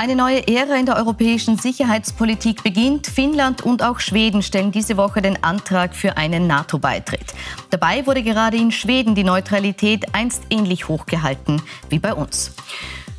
Eine neue Ära in der europäischen Sicherheitspolitik beginnt. Finnland und auch Schweden stellen diese Woche den Antrag für einen NATO-Beitritt. Dabei wurde gerade in Schweden die Neutralität einst ähnlich hochgehalten wie bei uns.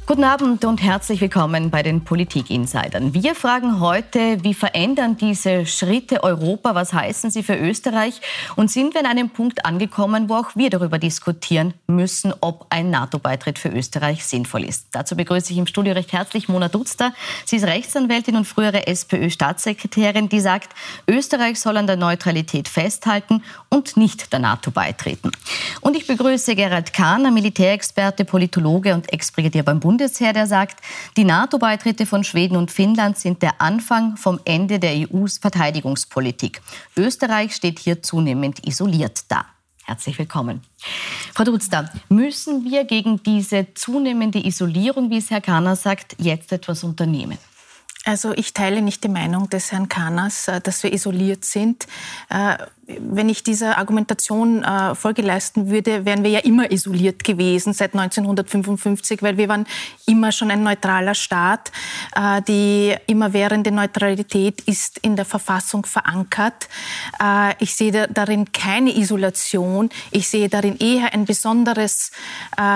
Guten Abend und herzlich willkommen bei den Politik-Insidern. Wir fragen heute, wie verändern diese Schritte Europa? Was heißen sie für Österreich? Und sind wir an einem Punkt angekommen, wo auch wir darüber diskutieren müssen, ob ein NATO-Beitritt für Österreich sinnvoll ist? Dazu begrüße ich im Studio recht herzlich Mona Dutzter. Sie ist Rechtsanwältin und frühere SPÖ-Staatssekretärin, die sagt, Österreich soll an der Neutralität festhalten und nicht der NATO beitreten. Und ich begrüße Gerald Kahner, Militärexperte, Politologe und Ex-Brigadier beim Bund Bundesheer, der sagt, die NATO-Beitritte von Schweden und Finnland sind der Anfang vom Ende der EUs Verteidigungspolitik. Österreich steht hier zunehmend isoliert da. Herzlich willkommen. Frau Dutzda, müssen wir gegen diese zunehmende Isolierung, wie es Herr Kahner sagt, jetzt etwas unternehmen? Also ich teile nicht die Meinung des Herrn Kahners, äh, dass wir isoliert sind. Äh, wenn ich dieser Argumentation äh, Folge leisten würde, wären wir ja immer isoliert gewesen seit 1955, weil wir waren immer schon ein neutraler Staat. Die immerwährende Neutralität ist in der Verfassung verankert. Ich sehe darin keine Isolation. Ich sehe darin eher ein besonderes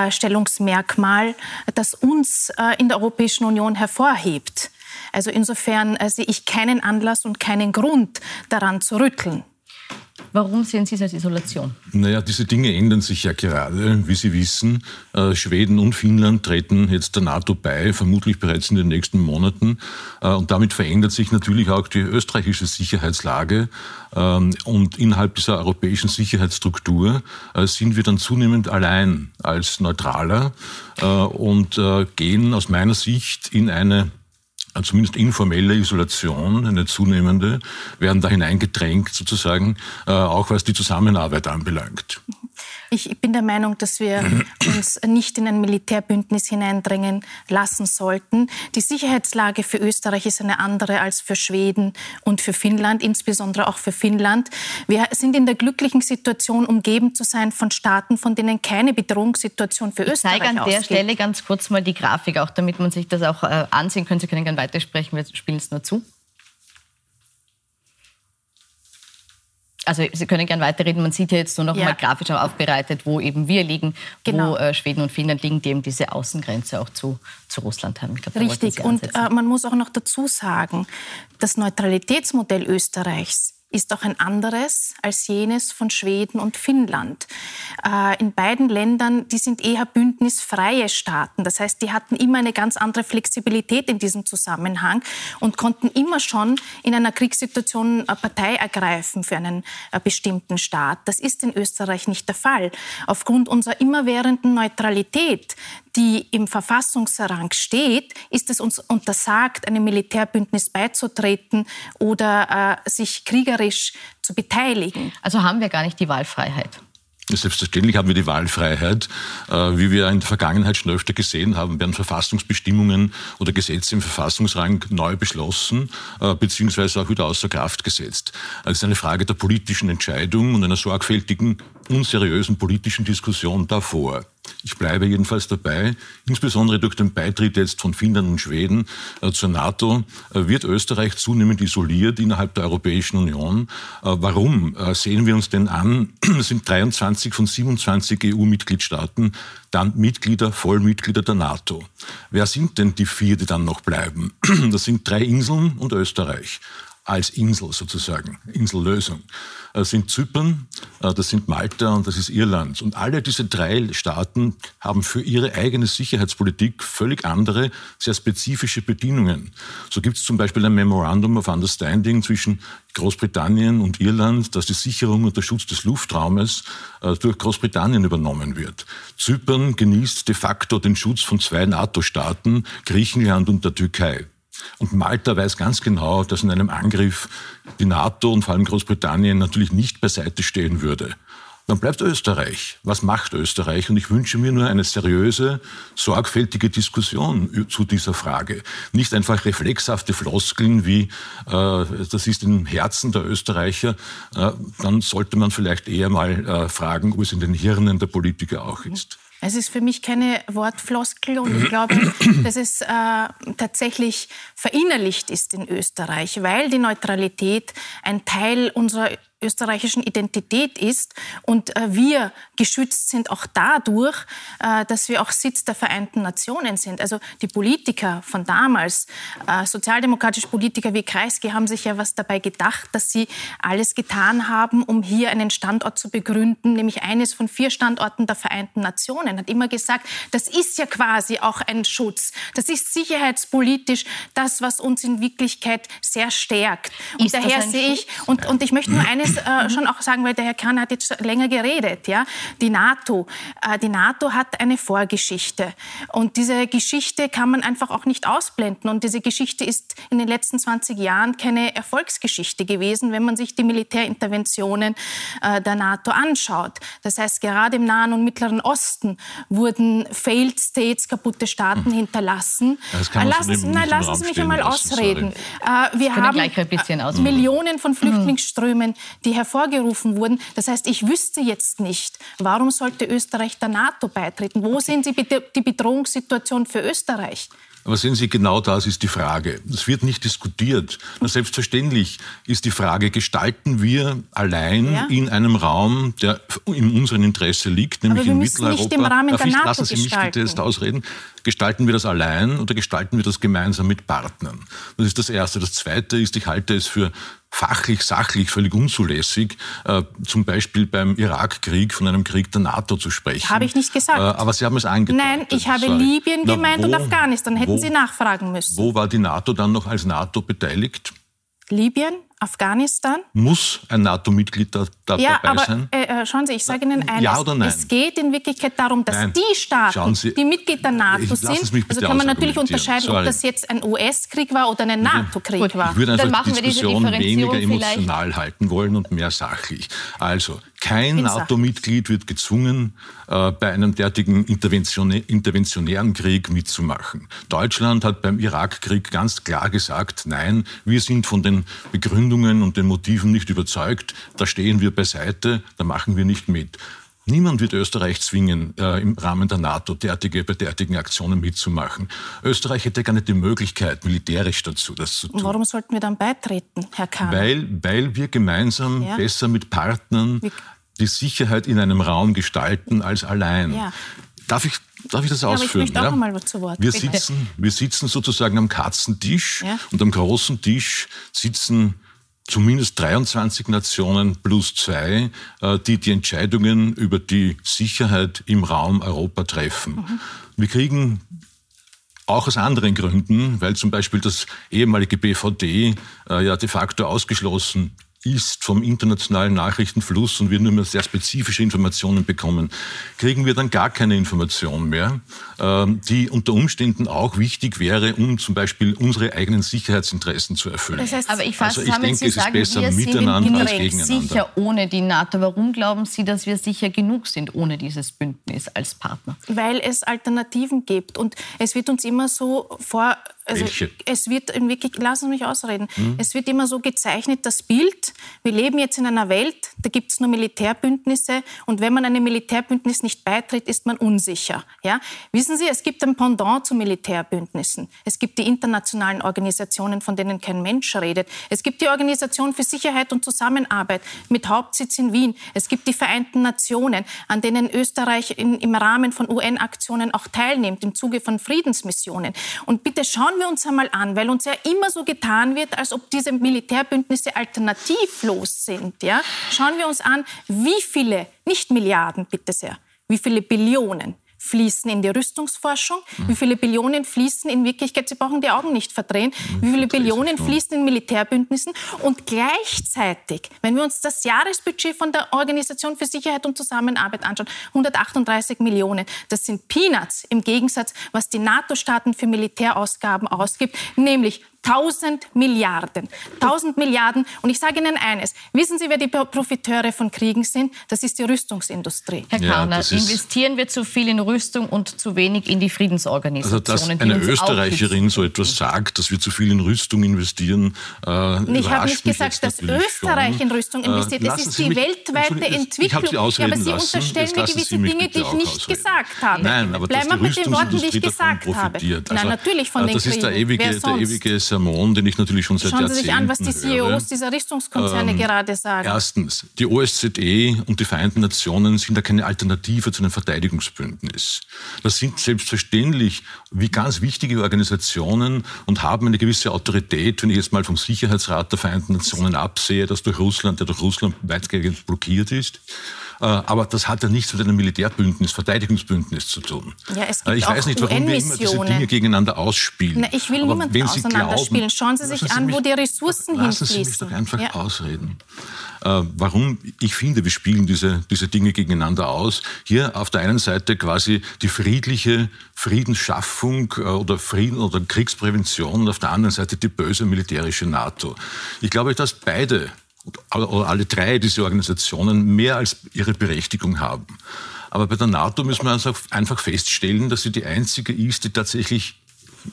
Stellungsmerkmal, das uns in der Europäischen Union hervorhebt. Also insofern äh, sehe ich keinen Anlass und keinen Grund daran zu rütteln. Warum sehen Sie es als Isolation? Naja, diese Dinge ändern sich ja gerade. Wie Sie wissen, äh, Schweden und Finnland treten jetzt der NATO bei, vermutlich bereits in den nächsten Monaten. Äh, und damit verändert sich natürlich auch die österreichische Sicherheitslage. Ähm, und innerhalb dieser europäischen Sicherheitsstruktur äh, sind wir dann zunehmend allein als Neutraler äh, und äh, gehen aus meiner Sicht in eine zumindest informelle Isolation, eine zunehmende, werden da hineingedrängt sozusagen, äh, auch was die Zusammenarbeit anbelangt. Ich bin der Meinung, dass wir uns nicht in ein Militärbündnis hineindrängen lassen sollten. Die Sicherheitslage für Österreich ist eine andere als für Schweden und für Finnland, insbesondere auch für Finnland. Wir sind in der glücklichen Situation, umgeben zu sein von Staaten, von denen keine Bedrohungssituation für Österreich ausgeht. Ich zeige an der Stelle ganz kurz mal die Grafik, auch damit man sich das auch äh, ansehen kann. Sie können gerne weitersprechen, wir spielen es nur zu. Also Sie können gerne weiterreden, man sieht ja jetzt nur noch ja. mal grafisch aufbereitet, wo eben wir liegen, genau. wo äh, Schweden und Finnland liegen, die eben diese Außengrenze auch zu, zu Russland haben. Glaub, Richtig, und äh, man muss auch noch dazu sagen, das Neutralitätsmodell Österreichs ist auch ein anderes als jenes von Schweden und Finnland. Äh, in beiden Ländern, die sind eher bündnisfreie Staaten. Das heißt, die hatten immer eine ganz andere Flexibilität in diesem Zusammenhang und konnten immer schon in einer Kriegssituation Partei ergreifen für einen äh, bestimmten Staat. Das ist in Österreich nicht der Fall. Aufgrund unserer immerwährenden Neutralität, die im Verfassungsrang steht, ist es uns untersagt, einem Militärbündnis beizutreten oder äh, sich kriegerisch zu beteiligen. Also haben wir gar nicht die Wahlfreiheit. Selbstverständlich haben wir die Wahlfreiheit. Äh, wie wir in der Vergangenheit schon öfter gesehen haben, werden Verfassungsbestimmungen oder Gesetze im Verfassungsrang neu beschlossen äh, beziehungsweise auch wieder außer Kraft gesetzt. Es ist eine Frage der politischen Entscheidung und einer sorgfältigen, unseriösen politischen Diskussion davor. Ich bleibe jedenfalls dabei. Insbesondere durch den Beitritt jetzt von Finnland und Schweden äh, zur NATO äh, wird Österreich zunehmend isoliert innerhalb der Europäischen Union. Äh, warum sehen wir uns denn an? Sind 23 von 27 EU-Mitgliedstaaten dann Mitglieder, Vollmitglieder der NATO. Wer sind denn die vier, die dann noch bleiben? Das sind drei Inseln und Österreich als Insel sozusagen, Insellösung, äh, sind Zypern, äh, das sind Malta und das ist Irland. Und alle diese drei Staaten haben für ihre eigene Sicherheitspolitik völlig andere, sehr spezifische Bedingungen. So gibt es zum Beispiel ein Memorandum of Understanding zwischen Großbritannien und Irland, dass die Sicherung und der Schutz des Luftraumes äh, durch Großbritannien übernommen wird. Zypern genießt de facto den Schutz von zwei NATO-Staaten, Griechenland und der Türkei. Und Malta weiß ganz genau, dass in einem Angriff die NATO und vor allem Großbritannien natürlich nicht beiseite stehen würde. dann bleibt Österreich. Was macht Österreich? Und ich wünsche mir nur eine seriöse, sorgfältige Diskussion zu dieser Frage. Nicht einfach reflexhafte Floskeln wie, äh, das ist im Herzen der Österreicher. Äh, dann sollte man vielleicht eher mal äh, fragen, ob es in den Hirnen der Politiker auch ist. Es ist für mich keine Wortfloskel und ich glaube, dass es äh, tatsächlich verinnerlicht ist in Österreich, weil die Neutralität ein Teil unserer österreichischen Identität ist und äh, wir geschützt sind auch dadurch, äh, dass wir auch Sitz der Vereinten Nationen sind. Also die Politiker von damals, äh, sozialdemokratische Politiker wie Kreisky, haben sich ja was dabei gedacht, dass sie alles getan haben, um hier einen Standort zu begründen, nämlich eines von vier Standorten der Vereinten Nationen. Hat immer gesagt, das ist ja quasi auch ein Schutz. Das ist sicherheitspolitisch das, was uns in Wirklichkeit sehr stärkt. Und ist daher sehe ich, und, und ich möchte nur eines äh, schon auch sagen, weil der Herr Kahn hat jetzt länger geredet, ja, die NATO. Äh, die NATO hat eine Vorgeschichte und diese Geschichte kann man einfach auch nicht ausblenden und diese Geschichte ist in den letzten 20 Jahren keine Erfolgsgeschichte gewesen, wenn man sich die Militärinterventionen äh, der NATO anschaut. Das heißt, gerade im Nahen und Mittleren Osten wurden Failed States, kaputte Staaten hm. hinterlassen. Ja, lassen, Sie, nein, lassen Sie mich einmal ausreden. Äh, wir haben äh, Millionen von Flüchtlingsströmen, die hervorgerufen wurden. Das heißt, ich wüsste jetzt nicht, warum sollte Österreich der NATO beitreten? Wo sehen Sie bitte die Bedrohungssituation für Österreich? Aber sehen Sie, genau das ist die Frage. Es wird nicht diskutiert. Na, selbstverständlich ist die Frage, gestalten wir allein ja. in einem Raum, der in unserem Interesse liegt, nämlich in Mitteleuropa. Nicht im Rahmen der NATO lassen Sie mich bitte jetzt ausreden. Gestalten wir das allein oder gestalten wir das gemeinsam mit Partnern? Das ist das Erste. Das Zweite ist, ich halte es für fachlich, sachlich völlig unzulässig, äh, zum Beispiel beim Irakkrieg von einem Krieg der NATO zu sprechen. Habe ich nicht gesagt. Äh, aber Sie haben es angedeutet. Nein, ich habe Sorry. Libyen Na, gemeint wo, und Afghanistan. Hätten wo, Sie nachfragen müssen. Wo war die NATO dann noch als NATO beteiligt? Libyen, Afghanistan. Muss ein NATO-Mitglied da, da ja, dabei aber, sein? Äh, äh, schauen Sie, ich sage Ihnen eines. Ja oder nein? Es geht in Wirklichkeit darum, dass nein. die Staaten, Sie, die Mitglied der NATO sind, also kann man natürlich unterscheiden, Sorry. ob das jetzt ein US-Krieg war oder ein NATO-Krieg war. Ich würde einfach die Diskussion weniger emotional vielleicht. halten wollen und mehr sachlich. Also, kein NATO-Mitglied wird gezwungen, äh, bei einem derartigen interventionären Krieg mitzumachen. Deutschland hat beim Irakkrieg ganz klar gesagt, nein, wir sind von den Begründungen und den Motiven nicht überzeugt, da stehen wir beiseite, da machen wir nicht mit. Niemand wird Österreich zwingen, äh, im Rahmen der NATO derartige, bei derartigen Aktionen mitzumachen. Österreich hätte gar nicht die Möglichkeit, militärisch dazu das zu tun. Warum sollten wir dann beitreten, Herr Kahn? Weil, weil wir gemeinsam ja. besser mit Partnern die Sicherheit in einem Raum gestalten als allein. Ja. Darf ich Darf ich das ja, ausführen? ich auch mal zu Wort. Wir sitzen, wir sitzen sozusagen am Katzentisch ja? und am großen Tisch sitzen zumindest 23 Nationen plus zwei, äh, die die Entscheidungen über die Sicherheit im Raum Europa treffen. Mhm. Wir kriegen auch aus anderen Gründen, weil zum Beispiel das ehemalige BVD äh, ja de facto ausgeschlossen ist vom internationalen Nachrichtenfluss und wir nur mehr sehr spezifische Informationen bekommen, kriegen wir dann gar keine Information mehr, ähm, die unter Umständen auch wichtig wäre, um zum Beispiel unsere eigenen Sicherheitsinteressen zu erfüllen. Das heißt, aber ich fasse also ich denke, Sie es sagen, ist besser miteinander als gegeneinander. sicher ohne die NATO. Warum glauben Sie, dass wir sicher genug sind ohne dieses Bündnis als Partner? Weil es Alternativen gibt und es wird uns immer so vor also Welche? es wird in wirklich, lassen Sie mich ausreden, hm? es wird immer so gezeichnet, das Bild, wir leben jetzt in einer Welt, da gibt es nur Militärbündnisse und wenn man einem Militärbündnis nicht beitritt, ist man unsicher. Ja? Wissen Sie, es gibt ein Pendant zu Militärbündnissen. Es gibt die internationalen Organisationen, von denen kein Mensch redet. Es gibt die Organisation für Sicherheit und Zusammenarbeit mit Hauptsitz in Wien. Es gibt die Vereinten Nationen, an denen Österreich in, im Rahmen von UN-Aktionen auch teilnimmt, im Zuge von Friedensmissionen. Und bitte schauen wir uns einmal an, weil uns ja immer so getan wird, als ob diese Militärbündnisse alternativlos sind. Ja? Schauen wir uns an, wie viele, nicht Milliarden, bitte sehr, wie viele Billionen fließen in die Rüstungsforschung, mhm. wie viele Billionen fließen in Wirklichkeit, Sie brauchen die Augen nicht verdrehen, mhm. wie viele Billionen fließen in Militärbündnissen und gleichzeitig, wenn wir uns das Jahresbudget von der Organisation für Sicherheit und Zusammenarbeit anschauen, 138 Millionen, das sind Peanuts im Gegensatz, was die NATO-Staaten für Militärausgaben ausgibt, nämlich 1000 Milliarden. 1000 Milliarden. Und ich sage Ihnen eines. Wissen Sie, wer die Profiteure von Kriegen sind? Das ist die Rüstungsindustrie. Herr Kahner, ja, investieren wir zu viel in Rüstung und zu wenig in die Friedensorganisationen? Also, dass eine Österreicherin so etwas sagt, dass wir zu viel in Rüstung investieren, äh, Ich habe nicht gesagt, dass Österreich schon. in Rüstung äh, investiert. Äh, das ist die weltweite Entwicklung. Ich Sie ausreden ja, aber Sie unterstellen mir gewisse Dinge, die ich nicht ausreden. gesagt habe. Nein, aber Bleiben wir mit den Worten, die ich gesagt habe. Also, Nein, natürlich von äh, den Das ist der ewige, der ewige Sermon, den ich natürlich schon seit Schauen Jahrzehnten Sie sich an, was die CEOs höre. dieser Rüstungskonzerne ähm, gerade sagen. Erstens, die OSZE und die Vereinten Nationen sind da keine Alternative zu einem Verteidigungsbündnis. Das sind selbstverständlich wie ganz wichtige Organisationen und haben eine gewisse Autorität, wenn ich jetzt mal vom Sicherheitsrat der Vereinten Nationen absehe, das durch Russland, der durch Russland weitgehend blockiert ist. Äh, aber das hat ja nichts mit einem Militärbündnis, Verteidigungsbündnis zu tun. Ja, es äh, gibt ich weiß nicht, warum wir immer diese Dinge gegeneinander ausspielen. Na, ich will aber niemanden auseinanderspielen. Schauen Sie sich Sie an, mich, wo die Ressourcen lassen hinfließen. Lassen Sie mich doch einfach ja. ausreden. Äh, warum ich finde, wir spielen diese, diese Dinge gegeneinander aus. Hier auf der einen Seite quasi die friedliche Friedensschaffung äh, oder Frieden oder Kriegsprävention und auf der anderen Seite die böse militärische NATO. Ich glaube, dass beide oder alle drei diese Organisationen mehr als ihre Berechtigung haben. Aber bei der NATO müssen wir einfach feststellen, dass sie die einzige ist, die tatsächlich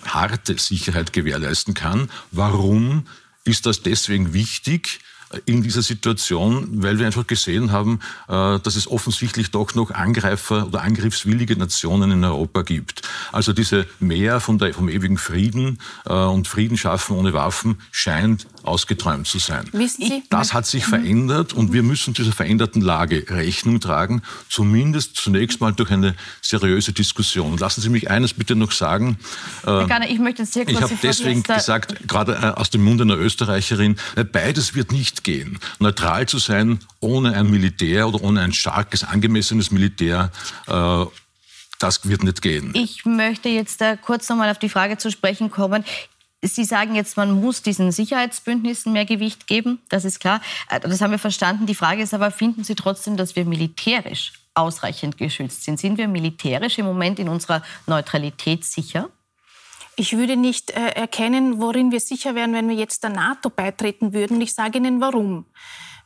harte Sicherheit gewährleisten kann. Warum ist das deswegen wichtig? In dieser Situation, weil wir einfach gesehen haben, äh, dass es offensichtlich doch noch Angreifer oder angriffswillige Nationen in Europa gibt. Also diese Mehr der, vom ewigen Frieden äh, und Frieden schaffen ohne Waffen scheint ausgeträumt zu sein. Wissen Sie? Das hat sich verändert und wir müssen dieser veränderten Lage Rechnung tragen, zumindest zunächst mal durch eine seriöse Diskussion. Lassen Sie mich eines bitte noch sagen. Herr Garner, ich möchte sehr kurz Ich habe deswegen gesagt, gerade äh, aus dem Mund einer Österreicherin, beides wird nicht gehen. Neutral zu sein, ohne ein Militär oder ohne ein starkes, angemessenes Militär, äh, das wird nicht gehen. Ich möchte jetzt kurz nochmal auf die Frage zu sprechen kommen. Sie sagen jetzt, man muss diesen Sicherheitsbündnissen mehr Gewicht geben, das ist klar. Äh, das haben wir verstanden. Die Frage ist aber, finden Sie trotzdem, dass wir militärisch ausreichend geschützt sind? Sind wir militärisch im Moment in unserer Neutralität sicher? Ich würde nicht äh, erkennen, worin wir sicher wären, wenn wir jetzt der NATO beitreten würden. Ich sage Ihnen warum.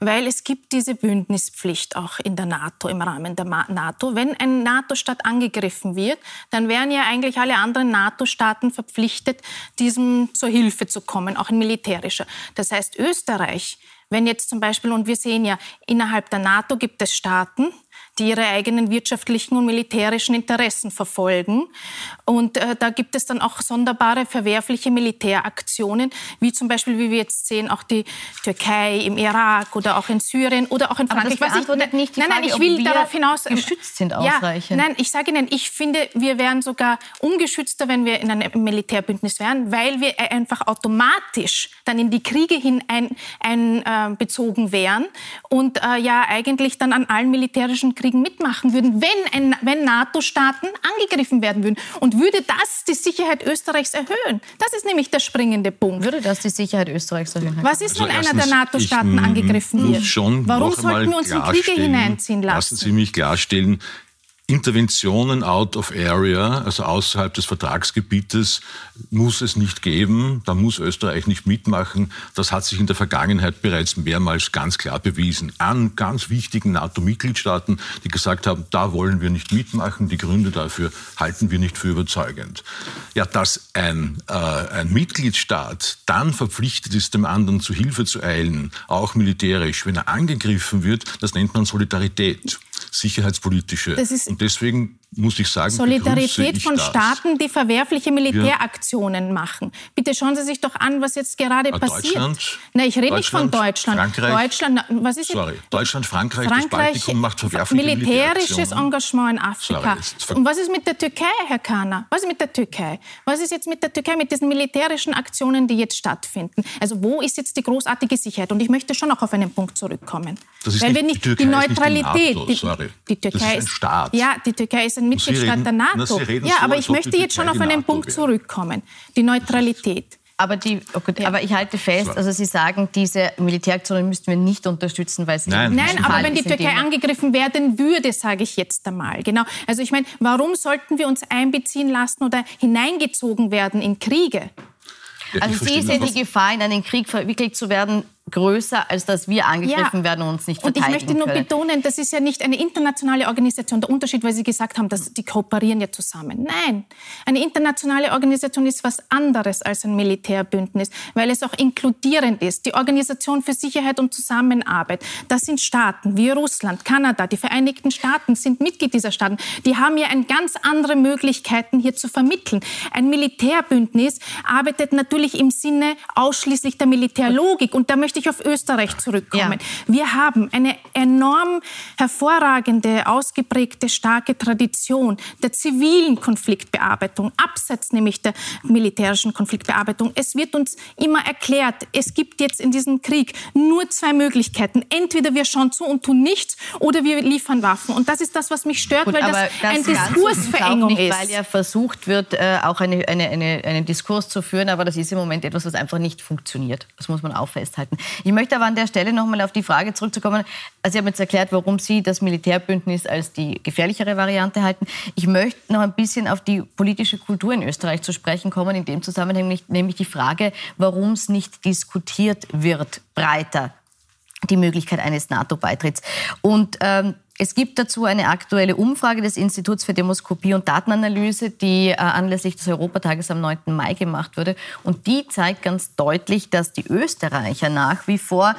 Weil es gibt diese Bündnispflicht auch in der NATO, im Rahmen der NATO. Wenn ein NATO-Staat angegriffen wird, dann wären ja eigentlich alle anderen NATO-Staaten verpflichtet, diesem zur Hilfe zu kommen, auch in militärischer. Das heißt, Österreich, wenn jetzt zum Beispiel, und wir sehen ja, innerhalb der NATO gibt es Staaten, die ihre eigenen wirtschaftlichen und militärischen Interessen verfolgen. Und äh, da gibt es dann auch sonderbare verwerfliche Militäraktionen, wie zum Beispiel, wie wir jetzt sehen, auch die Türkei im Irak oder auch in Syrien oder auch in Frankreich. Aber das beantwortet nicht die nein, nein, Frage, ich will darauf hinaus geschützt sind ausreichend. Ja, nein, ich sage Ihnen, ich finde, wir wären sogar ungeschützter, wenn wir in einem Militärbündnis wären, weil wir einfach automatisch dann in die Kriege hin einbezogen ein, äh, wären und äh, ja eigentlich dann an allen militärischen Kriegen Kriegen mitmachen würden, wenn, wenn NATO-Staaten angegriffen werden würden. Und würde das die Sicherheit Österreichs erhöhen? Das ist nämlich der springende Punkt. Würde das die Sicherheit Österreichs erhöhen? Was ist, wenn also einer der NATO-Staaten angegriffen wird? Warum sollten wir uns in Kriege hineinziehen lassen? Lassen Sie mich klarstellen, Interventionen out of area, also außerhalb des Vertragsgebietes, muss es nicht geben. Da muss Österreich nicht mitmachen. Das hat sich in der Vergangenheit bereits mehrmals ganz klar bewiesen. An ganz wichtigen NATO-Mitgliedstaaten, die gesagt haben, da wollen wir nicht mitmachen. Die Gründe dafür halten wir nicht für überzeugend. Ja, dass ein, äh, ein Mitgliedstaat dann verpflichtet ist, dem anderen zu Hilfe zu eilen, auch militärisch, wenn er angegriffen wird, das nennt man Solidarität sicherheitspolitische. Und deswegen muss ich sagen, Solidarität ich von Staaten, die verwerfliche Militäraktionen ja. machen. Bitte schauen Sie sich doch an, was jetzt gerade ja, passiert. Deutschland, Nein, ich rede nicht von Deutschland. Frankreich, Deutschland, was ist sorry, Deutschland, Frankreich, Frankreich, das Baltikum macht verwerfliche militärisches Engagement in Afrika. Sorry, Und was ist mit der Türkei, Herr Kahner? Was ist mit der Türkei? Was ist jetzt mit der Türkei, mit diesen militärischen Aktionen, die jetzt stattfinden? Also wo ist jetzt die großartige Sicherheit? Und ich möchte schon noch auf einen Punkt zurückkommen. Das ist Weil nicht, wir nicht die, die Neutralität, die, NATO, die, die Türkei das ist ein Staat. Ja, die Türkei ist ein ein Mitgliedstaat reden, der NATO. Na, ja, aber ich möchte jetzt schon auf einen Punkt zurückkommen. Die Neutralität. Aber, die, okay, ja. aber ich halte fest, also Sie sagen, diese Militäraktionen müssten wir nicht unterstützen, weil sie Nein, Nein aber wenn die Türkei angegriffen werden würde, sage ich jetzt einmal. Genau. Also ich meine, warum sollten wir uns einbeziehen lassen oder hineingezogen werden in Kriege? Ja, also Sie sehen die Gefahr, in einen Krieg verwickelt zu werden, größer, als dass wir angegriffen ja. werden und uns nicht verteidigen Und ich möchte nur können. betonen, das ist ja nicht eine internationale Organisation. Der Unterschied, weil Sie gesagt haben, dass die kooperieren ja zusammen. Nein, eine internationale Organisation ist was anderes als ein Militärbündnis, weil es auch inkludierend ist. Die Organisation für Sicherheit und Zusammenarbeit, das sind Staaten wie Russland, Kanada, die Vereinigten Staaten sind Mitglied dieser Staaten. Die haben ja ein ganz andere Möglichkeiten hier zu vermitteln. Ein Militärbündnis arbeitet natürlich im Sinne ausschließlich der Militärlogik und da möchte möchte ich auf Österreich zurückkommen. Ja. Wir haben eine enorm hervorragende, ausgeprägte, starke Tradition der zivilen Konfliktbearbeitung, abseits nämlich der militärischen Konfliktbearbeitung. Es wird uns immer erklärt, es gibt jetzt in diesem Krieg nur zwei Möglichkeiten. Entweder wir schauen zu und tun nichts oder wir liefern Waffen. Und das ist das, was mich stört, Gut, weil das, das eine Diskursverengung nicht, ist. Weil ja versucht wird, äh, auch eine, eine, eine, einen Diskurs zu führen, aber das ist im Moment etwas, was einfach nicht funktioniert. Das muss man auch festhalten. Ich möchte aber an der Stelle noch mal auf die Frage zurückzukommen. Also Sie haben jetzt erklärt, warum Sie das Militärbündnis als die gefährlichere Variante halten. Ich möchte noch ein bisschen auf die politische Kultur in Österreich zu sprechen kommen. In dem Zusammenhang nämlich die Frage, warum es nicht diskutiert wird breiter die Möglichkeit eines NATO-Beitritts. Und ähm, es gibt dazu eine aktuelle Umfrage des Instituts für Demoskopie und Datenanalyse, die äh, anlässlich des Europatages am 9. Mai gemacht wurde. Und die zeigt ganz deutlich, dass die Österreicher nach wie vor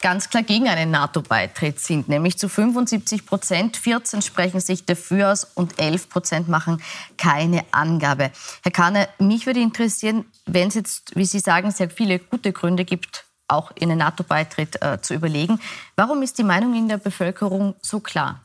ganz klar gegen einen NATO-Beitritt sind, nämlich zu 75 Prozent. 14 sprechen sich dafür aus und 11 Prozent machen keine Angabe. Herr Kahner, mich würde interessieren, wenn es jetzt, wie Sie sagen, sehr viele gute Gründe gibt, auch in den NATO-Beitritt äh, zu überlegen. Warum ist die Meinung in der Bevölkerung so klar?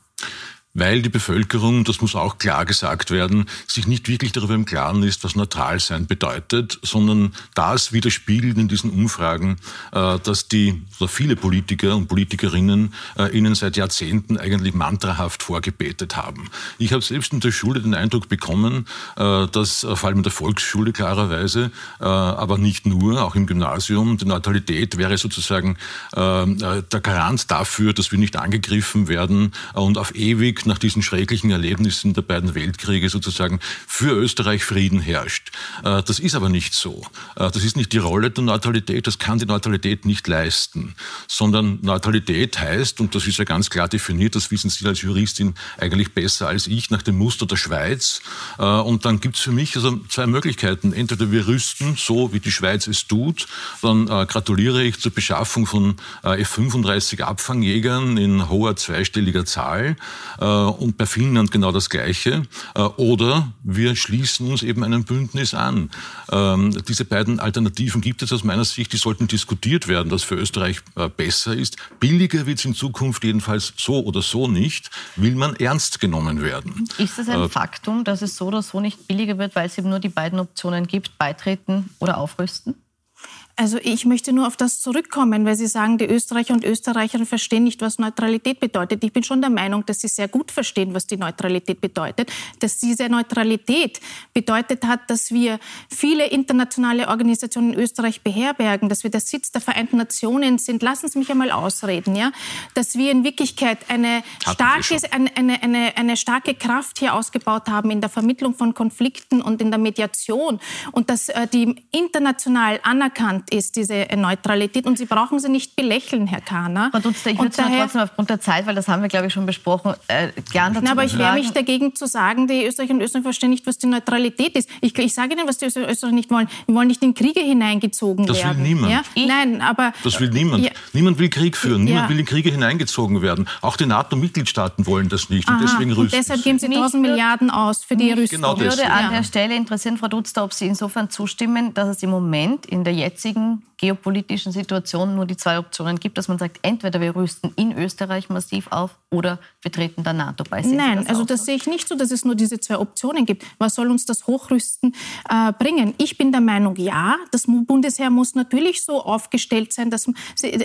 Weil die Bevölkerung, das muss auch klar gesagt werden, sich nicht wirklich darüber im Klaren ist, was neutral sein bedeutet, sondern das widerspiegelt in diesen Umfragen, äh, dass die oder viele Politiker und Politikerinnen äh, ihnen seit Jahrzehnten eigentlich mantrahaft vorgebetet haben. Ich habe selbst in der Schule den Eindruck bekommen, äh, dass vor allem in der Volksschule klarerweise, aber nicht nur, auch im Gymnasium, die Neutralität wäre sozusagen der Garant dafür, dass wir nicht angegriffen werden und auf ewig nach diesen schrecklichen Erlebnissen der beiden Weltkriege sozusagen für Österreich Frieden herrscht. Äh, das ist aber nicht so. Äh, das ist nicht die Rolle der Neutralität, das kann die Neutralität nicht leisten, sondern Neutralität heißt, und das ist ja ganz klar definiert, das wissen Sie als Juristin eigentlich besser als ich, nach dem Muster der Schweiz. Äh, und dann gibt es für mich also zwei Möglichkeiten. Entweder wir rüsten, so wie die Schweiz es tut, dann gratuliere ich zur Beschaffung von F-35 Abfangjägern in hoher zweistelliger Zahl und bei Finnland genau das Gleiche. Äh, oder wir schließen uns eben einem Bündnis an. Ähm, diese beiden Alternativen gibt es aus meiner Sicht, die sollten diskutiert werden, was für Österreich äh, besser ist. Billiger wird es in Zukunft jedenfalls so oder so nicht, will man ernst genommen werden. Ist das ein äh, Faktum, dass es so oder so nicht billiger wird, weil es eben nur die beiden Optionen gibt, beitreten oder aufrüsten? Also ich möchte nur auf das zurückkommen, weil Sie sagen, die Österreicher und Österreicherinnen verstehen nicht, was Neutralität bedeutet. Ich bin schon der Meinung, dass sie sehr gut verstehen, was die Neutralität bedeutet. Dass diese Neutralität bedeutet hat, dass wir viele internationale Organisationen in Österreich beherbergen, dass wir der Sitz der Vereinten Nationen sind. Lassen Sie mich einmal ausreden, ja? Dass wir in Wirklichkeit eine starke, eine, eine, eine starke Kraft hier ausgebaut haben in der Vermittlung von Konflikten und in der Mediation und dass äh, die international anerkannt anerkannt ist, diese Neutralität. Und Sie brauchen sie nicht belächeln, Herr Kahner. Frau Dutzler, ich würde trotzdem aufgrund der Zeit, weil das haben wir, glaube ich, schon besprochen, äh, gern dazu Na, Aber ich wehre mich dagegen zu sagen, die Österreicher und Österreicher verstehen nicht, was die Neutralität ist. Ich, ich sage Ihnen, was die Österreicher nicht wollen. Wir wollen nicht in Kriege hineingezogen das werden. Das will niemand. Ja? Nein, aber... Das will niemand. Ja. Niemand will Krieg führen. Niemand ja. will in Kriege hineingezogen werden. Auch die NATO-Mitgliedstaaten wollen das nicht. Und deswegen rüsten Und deshalb geben Sie 1000 Milliarden aus für die Rüstung. Genau das. würde an der Stelle interessieren, Frau Dutzler, ob Sie insofern zustimmen, dass es im Moment in der jetzigen beschäftigen geopolitischen Situation nur die zwei Optionen gibt, dass man sagt, entweder wir rüsten in Österreich massiv auf oder wir treten der NATO bei. Sehen Nein, das also das sehe ich nicht so, dass es nur diese zwei Optionen gibt. Was soll uns das Hochrüsten äh, bringen? Ich bin der Meinung, ja, das Bundesheer muss natürlich so aufgestellt sein, dass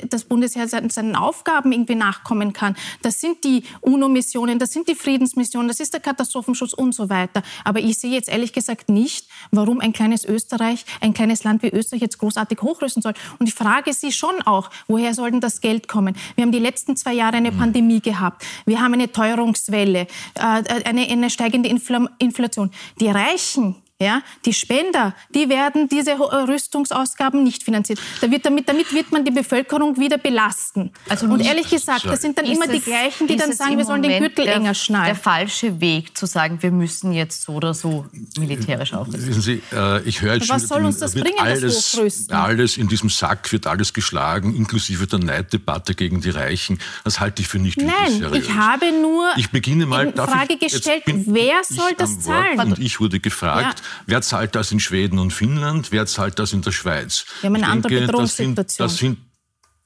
das Bundesheer seinen Aufgaben irgendwie nachkommen kann. Das sind die UNO-Missionen, das sind die Friedensmissionen, das ist der Katastrophenschutz und so weiter. Aber ich sehe jetzt ehrlich gesagt nicht, warum ein kleines Österreich, ein kleines Land wie Österreich jetzt großartig hochrüsten soll. Und ich frage Sie schon auch, woher soll denn das Geld kommen? Wir haben die letzten zwei Jahre eine mhm. Pandemie gehabt. Wir haben eine Teuerungswelle, äh, eine, eine steigende Inflation. Die Reichen Ja, die Spender, die werden diese Rüstungsausgaben nicht finanzieren. Da wird damit, damit wird man die Bevölkerung wieder belasten. Also und ehrlich gesagt, das sind dann immer die gleichen, die dann sagen, wir sollen den Gürtel der, enger schnallen. Der falsche Weg zu sagen, wir müssen jetzt so oder so militärisch aufrüsten. Wissen Sie, äh, ich höre jetzt Was soll uns das bringen, alles, das Hochrüsten? Alles in diesem Sack wird alles geschlagen, inklusive der Neiddebatte gegen die Reichen. Das halte ich für nicht Nein, seriös. ich habe nur ich beginne mal, in Frage ich, gestellt, wer soll das zahlen? Und ich wurde gefragt, ja. Wer zahlt das in Schweden und Finnland, wer zahlt das in der Schweiz? Wir haben eine ich andere denke, Bedrohungssituation. Das sind, das sind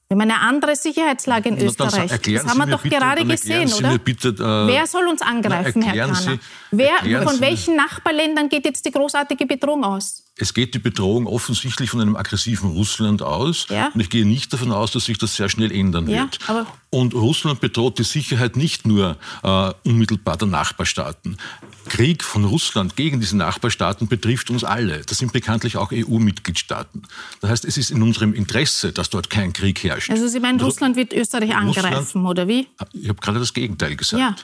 wir haben eine andere Sicherheitslage in Österreich. Das haben wir doch bitte, gerade gesehen, oder? Bitte, äh, Wer soll uns angreifen, Herr Kahner? Wer, von welchen Nachbarländern geht jetzt die großartige Bedrohung aus? Es geht die Bedrohung offensichtlich von einem aggressiven Russland aus. Ja. Und ich gehe nicht davon aus, dass sich das sehr schnell ändern ja, wird. und Russland bedroht die Sicherheit nicht nur äh, unmittelbar der Nachbarstaaten. Krieg von Russland gegen diese Nachbarstaaten betrifft uns alle. Das sind bekanntlich auch EU-Mitgliedstaaten. Das heißt, es ist in unserem Interesse, dass dort kein Krieg herrscht. Also Sie meinen, Russland wird Österreich angreifen, Russland, oder wie? Ich habe gerade das Gegenteil gesagt. Ja.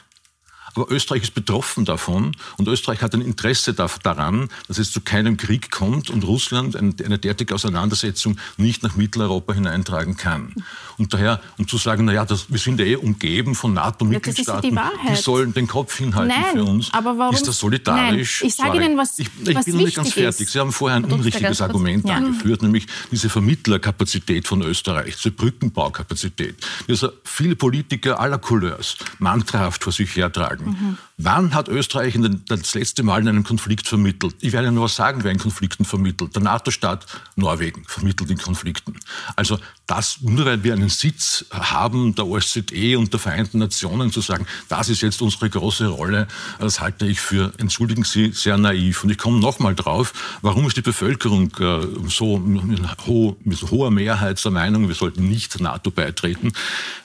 Aber Österreich ist betroffen davon und Österreich hat ein Interesse daran, dass es zu keinem Krieg kommt und Russland eine derartige Auseinandersetzung nicht nach Mitteleuropa hineintragen kann. Und daher, um zu sagen, naja, das, wir sind ja eh umgeben von NATO-Mitgliedstaaten, ja, die, die, sollen den Kopf hinhalten Nein, für uns, aber warum? ist das solidarisch? Nein, ich sage Ihnen, was Ich, ich was bin noch nicht ganz fertig. Ist. Sie haben vorher ein unrichtiges Argument ja. angeführt, nämlich diese Vermittlerkapazität von Österreich, diese Brückenbaukapazität. Die also viele Politiker aller Couleurs mantrahaft vor sich hertragen. Mhm. Wann hat Österreich den, das letzte Mal einen Konflikt vermittelt? Ich werde nur sagen, wer in Konflikten vermittelt. Der NATO-Staat Norwegen vermittelt in Konflikten. Also das, nur weil wir einen Sitz haben, der OSZE und der Vereinten Nationen, zu sagen, das ist jetzt unsere große Rolle, das halte ich für, entschuldigen Sie, sehr naiv. Und ich komme nochmal drauf, warum ist die Bevölkerung äh, so mit, ho mit hoher Mehrheit der Meinung, wir sollten nicht NATO beitreten?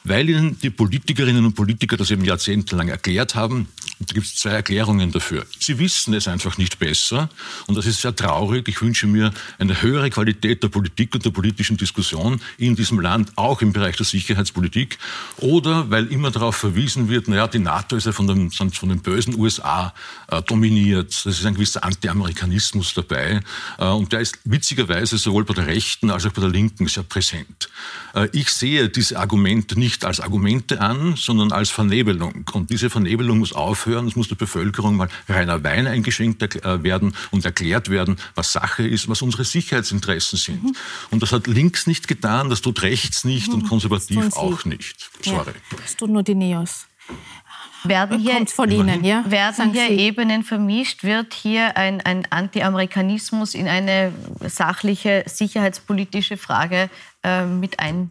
Weil ihnen die Politikerinnen und Politiker das eben jahrzehntelang erklärt haben, da gibt es zwei Erklärungen dafür. Sie wissen es einfach nicht besser und das ist sehr traurig. Ich wünsche mir eine höhere Qualität der Politik und der politischen Diskussion in diesem Land, auch im Bereich der Sicherheitspolitik. Oder weil immer darauf verwiesen wird, naja, die NATO ist ja von, dem, von den bösen USA äh, dominiert. Das ist ein gewisser Anti-Amerikanismus dabei äh, und der ist witzigerweise sowohl bei der Rechten als auch bei der Linken sehr präsent. Äh, ich sehe diese Argumente nicht als Argumente an, sondern als Vernebelung. Und diese Vernebelung muss aufhören hören. Es muss der Bevölkerung mal reiner Wein eingeschenkt äh, werden und erklärt werden, was Sache ist, was unsere Sicherheitsinteressen sind. Mhm. Und das hat links nicht getan, das tut rechts nicht mhm. und konservativ auch nicht. Sorry. Ja, das tun nur die Neos werden hier, Kommt von Ihnen, ja? Werden hier Ebenen vermischt? Wird hier ein, ein Anti-Amerikanismus in eine sachliche sicherheitspolitische Frage äh, mit ein,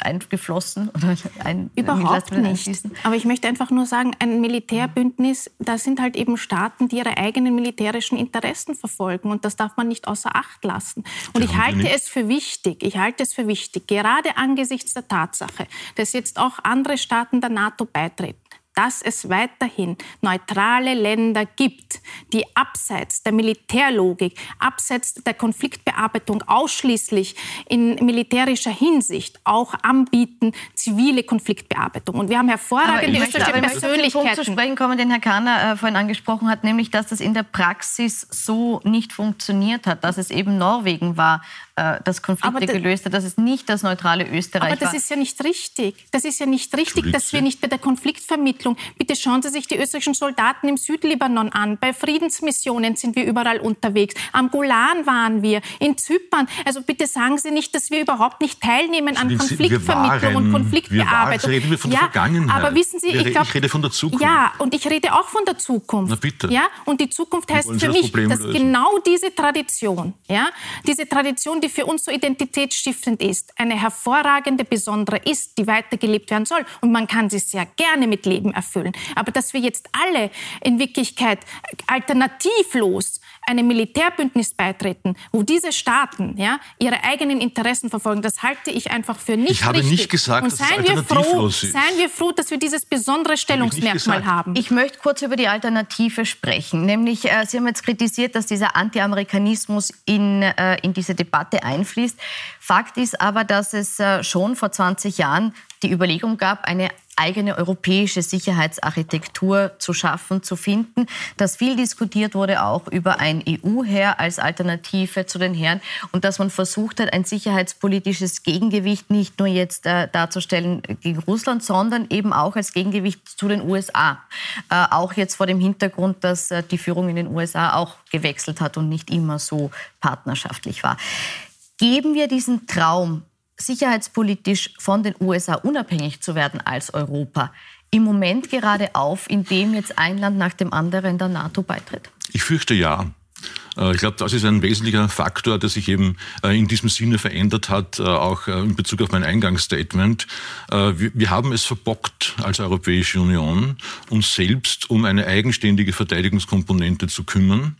eingeflossen oder ein, Überhaupt nicht. Aber ich möchte einfach nur sagen, ein Militärbündnis, da sind halt eben Staaten, die ihre eigenen militärischen Interessen verfolgen und das darf man nicht außer Acht lassen. Und ich halte es für wichtig, ich halte es für wichtig, gerade angesichts der Tatsache, dass jetzt auch andere Staaten der NATO beitreten dass es weiterhin neutrale Länder gibt, die abseits der Militärlogik, abseits der Konfliktbearbeitung ausschließlich in militärischer Hinsicht auch anbieten zivile Konfliktbearbeitung. Und wir haben hervorragende österreichische Persönlichkeiten. Punkt zu sprechen kommen, den Herr Kahner äh, vorhin angesprochen hat, nämlich, dass das in der Praxis so nicht funktioniert hat, dass es eben Norwegen war, äh, das Konflikte gelöst hat, dass es nicht das neutrale Österreich war. Aber das war. ist ja nicht richtig. Das ist ja nicht richtig, dass wir nicht bei der Konfliktvermittlung Entwicklung. Bitte schauen Sie sich die österreichischen Soldaten im Südlibanon an. Bei Friedensmissionen sind wir überall unterwegs. Am Golan waren wir, in Zypern. Also bitte sagen Sie nicht, dass wir überhaupt nicht teilnehmen an Konfliktvermittlung waren, und Konfliktbearbeitung. Wir waren, reden wir von der ja, Vergangenheit. Aber wissen Sie, ich, glaub, ich rede von der Zukunft. Ja, und ich rede auch von der Zukunft. Na bitte. Ja, und die Zukunft heißt für mich, dass lösen? genau diese Tradition, ja, diese Tradition, die für uns so identitätsstiftend ist, eine hervorragende, besondere ist, die weitergelebt werden soll. Und man kann sie sehr gerne mit Leben erfüllen. Aber dass wir jetzt alle in Wirklichkeit alternativlos einem Militärbündnis beitreten, wo diese Staaten ja, ihre eigenen Interessen verfolgen, das halte ich einfach für nicht richtig. Ich habe richtig. nicht gesagt, Und seien dass es froh, ist. Seien wir froh, dass wir dieses besondere Stellungsmerkmal haben. Ich möchte kurz über die Alternative sprechen. Nämlich, äh, Sie haben jetzt kritisiert, dass dieser Anti-Amerikanismus in, äh, in diese Debatte einfließt. Fakt ist aber, dass es äh, schon vor 20 Jahren die Überlegung gab, eine eigene europäische Sicherheitsarchitektur zu schaffen, zu finden. Dass viel diskutiert wurde auch über ein EU-Heer als Alternative zu den Heeren und dass man versucht hat, ein sicherheitspolitisches Gegengewicht nicht nur jetzt äh, darzustellen gegen Russland, sondern eben auch als Gegengewicht zu den USA. Äh, auch jetzt vor dem Hintergrund, dass äh, die Führung in den USA auch gewechselt hat und nicht immer so partnerschaftlich war. Geben wir diesen Traum sicherheitspolitisch von den USA unabhängig zu werden als Europa im Moment gerade auf, indem jetzt ein Land nach dem anderen der NATO beitritt? Ich fürchte ja. Äh, ich glaube, das ist ein wesentlicher Faktor, der sich eben äh, in diesem Sinne verändert hat, äh, auch in Bezug auf mein Eingangsstatement. Wir haben es verbockt als Europäische Union, uns selbst um eine eigenständige Verteidigungskomponente zu kümmern,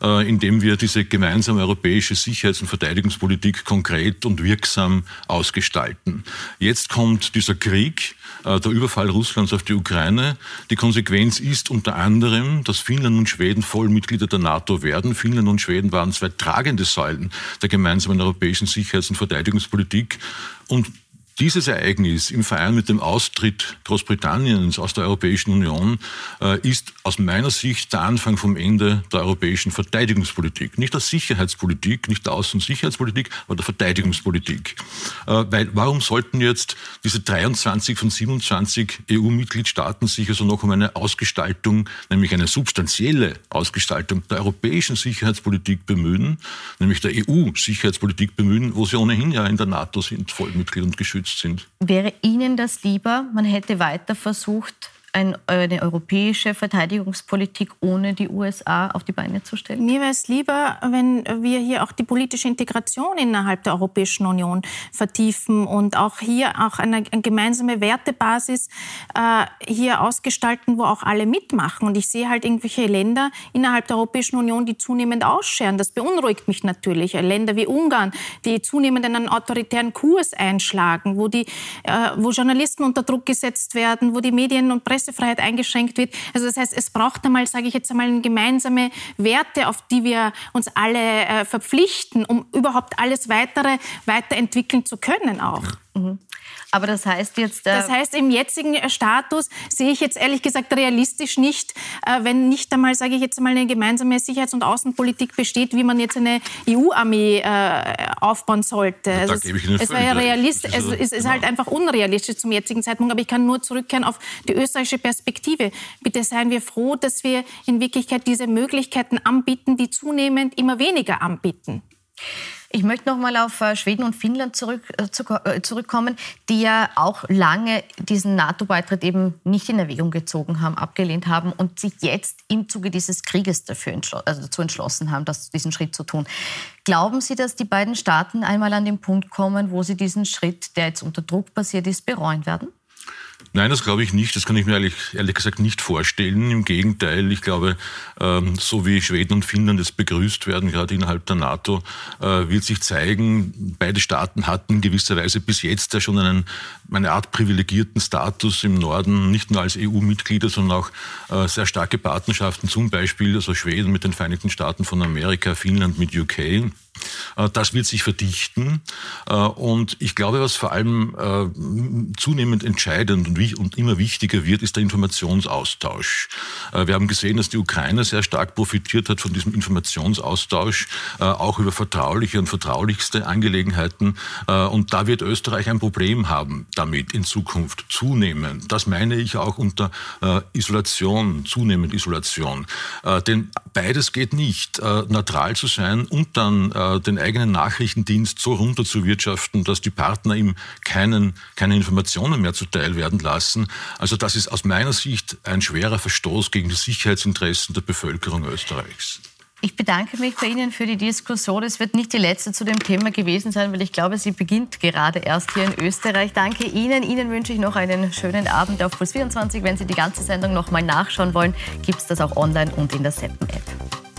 indem wir diese gemeinsame europäische Sicherheits- und Verteidigungspolitik konkret und wirksam ausgestalten. Jetzt kommt dieser Krieg, der Überfall Russlands auf die Ukraine. Die Konsequenz ist unter anderem, dass Finnland und Schweden Vollmitglieder der NATO werden. Finnland Finnland und Schweden waren zwei tragende Säulen der gemeinsamen europäischen Sicherheits- und Verteidigungspolitik. Und dieses Ereignis im Verein mit dem Austritt Großbritanniens aus der Europäischen Union äh, ist aus meiner Sicht der Anfang vom Ende der europäischen Verteidigungspolitik. Nicht der Sicherheitspolitik, nicht der Außen- und Sicherheitspolitik, aber der Verteidigungspolitik. Äh, weil warum sollten jetzt diese 23 von 27 EU-Mitgliedstaaten sich also noch um eine Ausgestaltung, nämlich eine substanzielle Ausgestaltung der europäischen Sicherheitspolitik bemühen, nämlich der EU-Sicherheitspolitik bemühen, wo sie ohnehin ja in der NATO sind, Vollmitglied und geschützt geschützt sind. Wäre Ihnen das lieber, man hätte weiter versucht, eine europäische Verteidigungspolitik ohne die USA auf die Beine zu stellen? Mir wäre es lieber, wenn wir hier auch die politische Integration innerhalb der Europäischen Union vertiefen und auch hier auch eine, eine gemeinsame Wertebasis äh, hier ausgestalten, wo auch alle mitmachen. Und ich sehe halt irgendwelche Länder innerhalb der Europäischen Union, die zunehmend ausscheren. Das beunruhigt mich natürlich. Länder wie Ungarn, die zunehmend einen autoritären Kurs einschlagen, wo, die, äh, wo Journalisten unter Druck gesetzt werden, wo die Medien und Presse Pressefreiheit eingeschränkt wird. Also das heißt, es braucht einmal, sage ich jetzt einmal, gemeinsame Werte, auf die wir uns alle äh, verpflichten, um überhaupt alles weitere weiterentwickeln zu können auch. Mhm. Aber das heißt jetzt. Äh das heißt, im jetzigen äh, Status sehe ich jetzt ehrlich gesagt realistisch nicht, äh, wenn nicht einmal, sage ich jetzt einmal, eine gemeinsame Sicherheits- und Außenpolitik besteht, wie man jetzt eine EU-Armee äh, aufbauen sollte. Ja, also es, es wäre ja realistisch, es ist, ist halt genau. einfach unrealistisch zum jetzigen Zeitpunkt. Aber ich kann nur zurückkehren auf die österreichische Perspektive. Bitte seien wir froh, dass wir in Wirklichkeit diese Möglichkeiten anbieten, die zunehmend immer weniger anbieten. Ich möchte noch mal auf äh, Schweden und Finnland zurück, äh, äh, zurückkommen, die ja auch lange diesen NATO-Beitritt eben nicht in Erwägung gezogen haben, abgelehnt haben und sich jetzt im Zuge dieses Krieges dafür entschl also dazu entschlossen haben, das, diesen Schritt zu tun. Glauben Sie, dass die beiden Staaten einmal an den Punkt kommen, wo sie diesen Schritt, der jetzt unter Druck passiert ist, bereuen werden? Nein, das glaube ich nicht. Das kann ich mir ehrlich, ehrlich gesagt nicht vorstellen. Im Gegenteil, ich glaube, ähm, so wie Schweden und Finnland jetzt begrüßt werden, gerade innerhalb der NATO, äh, wird sich zeigen, beide Staaten hatten in gewisser Weise bis jetzt ja schon einen, eine Art privilegierten Status im Norden, nicht nur als EU-Mitglieder, sondern auch äh, sehr starke Partnerschaften, zum Beispiel also Schweden mit den Vereinigten Staaten von Amerika, Finnland mit UK. Äh, das wird sich verdichten. Äh, und ich glaube, was vor allem äh, zunehmend entscheidend und immer wichtiger wird, ist der Informationsaustausch. Wir haben gesehen, dass die Ukraine sehr stark profitiert hat von diesem Informationsaustausch, auch über vertrauliche und vertraulichste Angelegenheiten. Und da wird Österreich ein Problem haben damit in Zukunft zunehmend. Das meine ich auch unter Isolation, zunehmend Isolation. Denn beides geht nicht. Neutral zu sein und dann äh, den eigenen Nachrichtendienst so runterzuwirtschaften, dass die Partner ihm keinen, keine Informationen mehr zuteil werden lassen. Also das ist aus meiner Sicht ein schwerer Verstoß gegen die Sicherheitsinteressen der Bevölkerung Österreichs. Ich bedanke mich bei Ihnen für die Diskussion. Es wird nicht die letzte zu dem Thema gewesen sein, weil ich glaube, sie beginnt gerade erst hier in Österreich. Danke Ihnen. Ihnen wünsche ich noch einen schönen Abend auf Puls 24. Wenn Sie die ganze Sendung noch mal nachschauen wollen, gibt es das auch online und in der Seppen-App.